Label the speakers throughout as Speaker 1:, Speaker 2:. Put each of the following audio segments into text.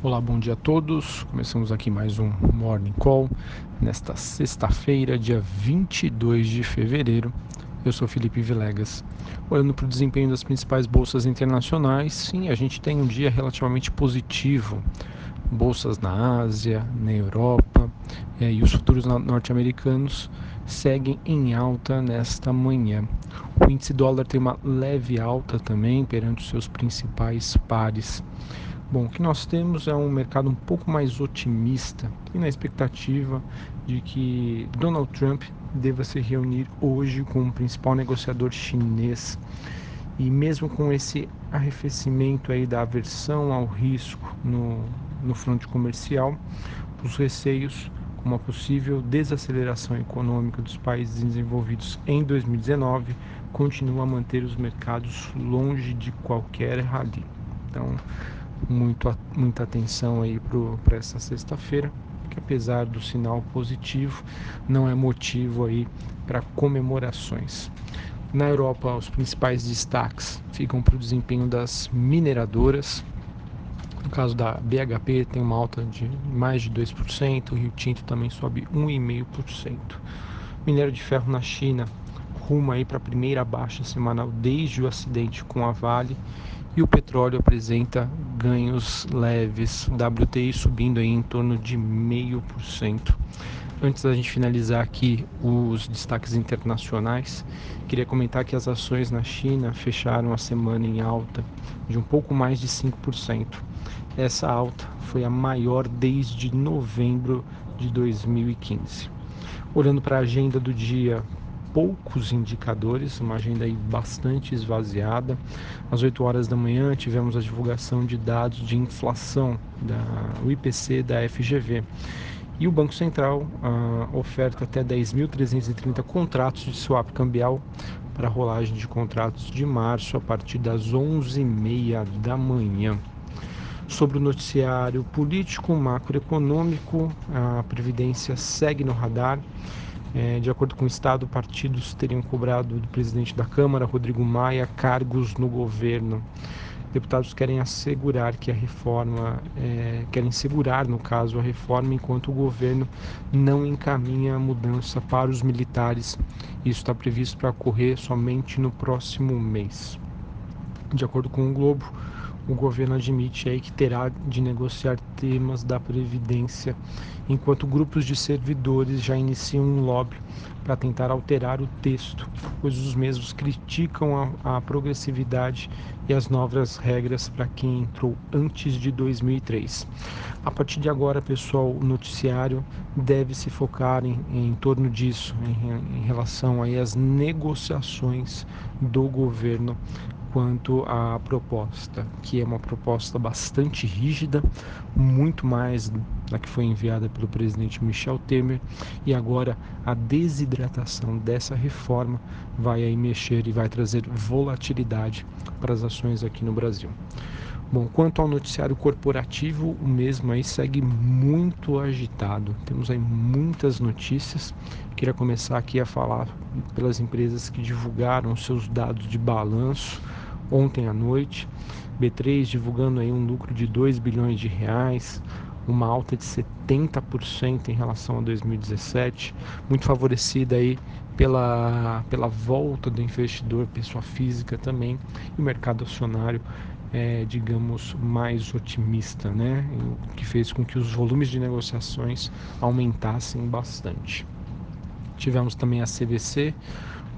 Speaker 1: Olá, bom dia a todos. Começamos aqui mais um Morning Call nesta sexta-feira, dia 22 de fevereiro. Eu sou Felipe Vilegas. Olhando para o desempenho das principais bolsas internacionais, sim, a gente tem um dia relativamente positivo. Bolsas na Ásia, na Europa é, e os futuros norte-americanos seguem em alta nesta manhã. O índice dólar tem uma leve alta também perante os seus principais pares. Bom, o que nós temos é um mercado um pouco mais otimista e na expectativa de que Donald Trump deva se reunir hoje com o principal negociador chinês. E mesmo com esse arrefecimento aí da aversão ao risco no, no fronte comercial, os receios com uma possível desaceleração econômica dos países desenvolvidos em 2019 continuam a manter os mercados longe de qualquer rally. Então, muito, muita atenção aí para essa sexta-feira, que apesar do sinal positivo, não é motivo aí para comemorações. Na Europa, os principais destaques ficam para o desempenho das mineradoras. No caso da BHP, tem uma alta de mais de 2%, o Rio Tinto também sobe 1,5%. Minério de ferro na China rumo aí para a primeira baixa semanal desde o acidente com a Vale e o petróleo apresenta ganhos leves, WTI subindo em torno de meio por cento. Antes da gente finalizar aqui os destaques internacionais, queria comentar que as ações na China fecharam a semana em alta de um pouco mais de 5%. Essa alta foi a maior desde novembro de 2015. Olhando para a agenda do dia, poucos indicadores, uma agenda aí bastante esvaziada. Às 8 horas da manhã tivemos a divulgação de dados de inflação da IPC da FGV. E o Banco Central ah, oferta até 10.330 contratos de swap cambial para a rolagem de contratos de março a partir das 11h30 da manhã. Sobre o noticiário político macroeconômico, a Previdência segue no radar é, de acordo com o Estado, partidos teriam cobrado do presidente da Câmara, Rodrigo Maia, cargos no governo. Deputados querem assegurar que a reforma, é, querem segurar, no caso, a reforma, enquanto o governo não encaminha a mudança para os militares. Isso está previsto para ocorrer somente no próximo mês. De acordo com o Globo, o governo admite aí que terá de negociar temas da Previdência, enquanto grupos de servidores já iniciam um lobby para tentar alterar o texto, pois os mesmos criticam a, a progressividade e as novas regras para quem entrou antes de 2003. A partir de agora, pessoal, o noticiário deve se focar em, em torno disso, em, em relação aí às negociações do governo quanto à proposta, que é uma proposta bastante rígida, muito mais da que foi enviada pelo presidente Michel Temer, e agora a desidratação dessa reforma vai aí mexer e vai trazer volatilidade para as ações aqui no Brasil. Bom, quanto ao noticiário corporativo, o mesmo aí segue muito agitado. Temos aí muitas notícias. Queria começar aqui a falar pelas empresas que divulgaram seus dados de balanço ontem à noite. B3 divulgando aí um lucro de 2 bilhões de reais, uma alta de 70% em relação a 2017, muito favorecida aí pela, pela volta do investidor, pessoa física também, e o mercado acionário é, digamos, mais otimista, né? O que fez com que os volumes de negociações aumentassem bastante. Tivemos também a CVC,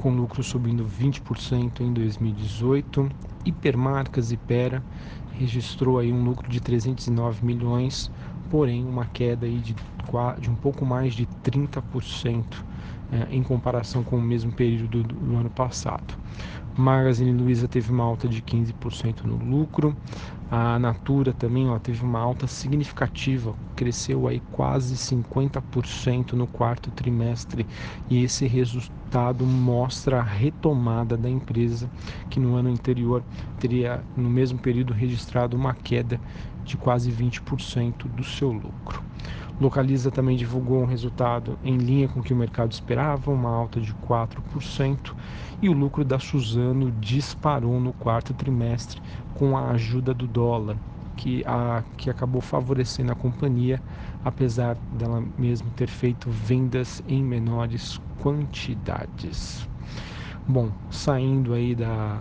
Speaker 1: com lucro subindo 20% em 2018. Hipermarcas Ipera registrou aí um lucro de 309 milhões, porém uma queda aí de, de um pouco mais de 30% é, em comparação com o mesmo período do, do ano passado. Magazine Luiza teve uma alta de 15% no lucro. A Natura também ó, teve uma alta significativa, cresceu aí quase 50% no quarto trimestre e esse resultado mostra a retomada da empresa que no ano anterior teria no mesmo período registrado uma queda de quase 20% do seu lucro. Localiza também divulgou um resultado em linha com o que o mercado esperava, uma alta de 4%, e o lucro da Suzano disparou no quarto trimestre com a ajuda do dólar, que, a, que acabou favorecendo a companhia, apesar dela mesmo ter feito vendas em menores quantidades. Bom, saindo aí da,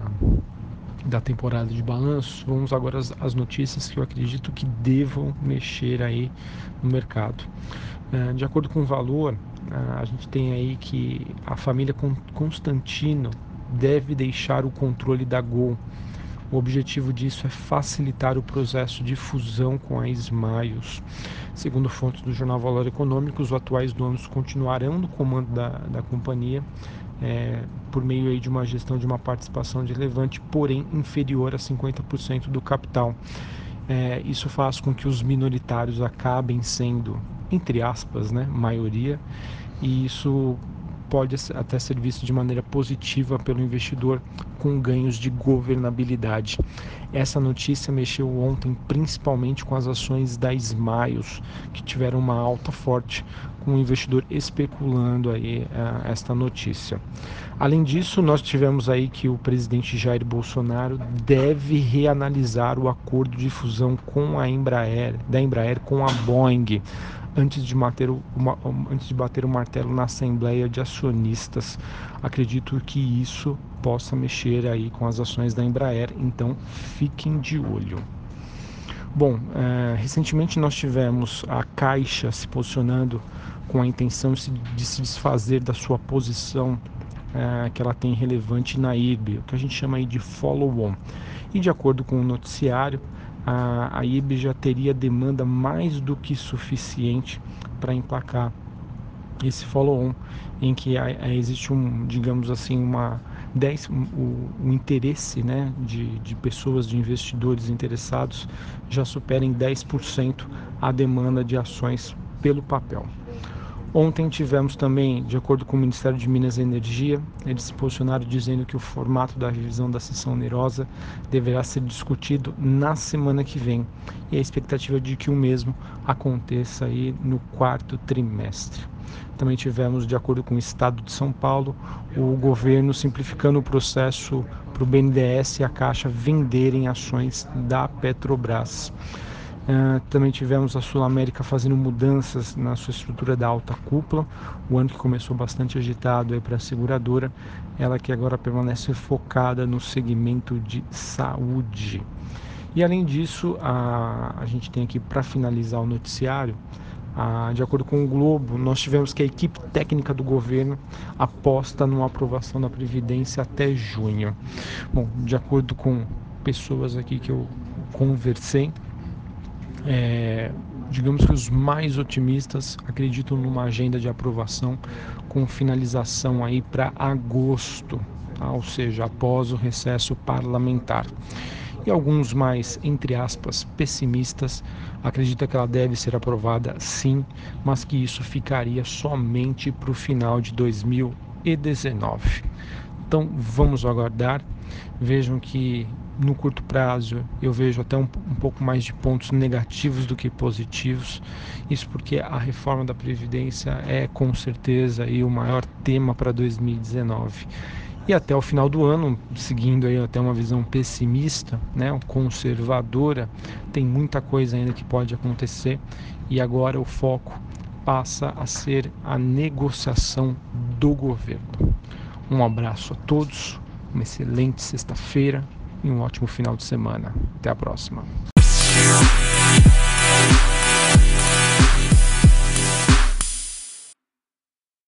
Speaker 1: da temporada de balanço, vamos agora às, notícias que eu acredito que devam mexer aí no mercado. Uh, de acordo com o valor, a gente tem aí que a família Constantino deve deixar o controle da Gol. O objetivo disso é facilitar o processo de fusão com a Smiles. Segundo fontes do jornal Valor Econômico, os atuais donos continuarão no comando da, da companhia é, por meio aí de uma gestão de uma participação relevante, porém inferior a 50% do capital. É, isso faz com que os minoritários acabem sendo, entre aspas, né, maioria, e isso pode até ser visto de maneira positiva pelo investidor com ganhos de governabilidade. Essa notícia mexeu ontem principalmente com as ações da Smiles, que tiveram uma alta forte, com o investidor especulando aí uh, esta notícia. Além disso, nós tivemos aí que o presidente Jair Bolsonaro deve reanalisar o acordo de fusão com a Embraer, da Embraer com a Boeing antes de, bater o, antes de bater o martelo na Assembleia de Acionistas. Acredito que isso possa mexer aí com as ações da Embraer, então fiquem de olho. Bom, é, recentemente nós tivemos a Caixa se posicionando com a intenção de se desfazer da sua posição é, que ela tem relevante na IRB, o que a gente chama aí de follow-on. E de acordo com o noticiário, a, a IB já teria demanda mais do que suficiente para emplacar esse follow-on, em que existe um, digamos assim, uma 10, o, o interesse né, de, de pessoas, de investidores interessados, já supera em 10% a demanda de ações pelo papel. Ontem tivemos também, de acordo com o Ministério de Minas e Energia, eles se posicionaram dizendo que o formato da revisão da sessão onerosa deverá ser discutido na semana que vem e a expectativa é de que o mesmo aconteça aí no quarto trimestre. Também tivemos, de acordo com o Estado de São Paulo, o governo simplificando o processo para o BNDES e a Caixa venderem ações da Petrobras. Uh, também tivemos a Sul América fazendo mudanças na sua estrutura da alta cúpula. O ano que começou bastante agitado para a seguradora, ela que agora permanece focada no segmento de saúde. E além disso, a, a gente tem aqui para finalizar o noticiário, de acordo com o Globo, nós tivemos que a equipe técnica do governo aposta numa aprovação da Previdência até junho. Bom, de acordo com pessoas aqui que eu conversei, é, digamos que os mais otimistas acreditam numa agenda de aprovação com finalização aí para agosto, tá? ou seja, após o recesso parlamentar. E alguns mais, entre aspas, pessimistas acreditam que ela deve ser aprovada sim, mas que isso ficaria somente para o final de 2019. Então vamos aguardar. Vejam que no curto prazo eu vejo até um, um, pouco mais de pontos negativos do que positivos. Isso porque a reforma da Previdência é com certeza aí, o maior tema para 2019. E até o final do ano, seguindo aí até uma visão pessimista, né, conservadora, tem muita coisa ainda que pode acontecer e agora o foco passa a ser a negociação do governo. Um abraço a todos, uma excelente sexta-feira e um ótimo final de semana. Até a próxima.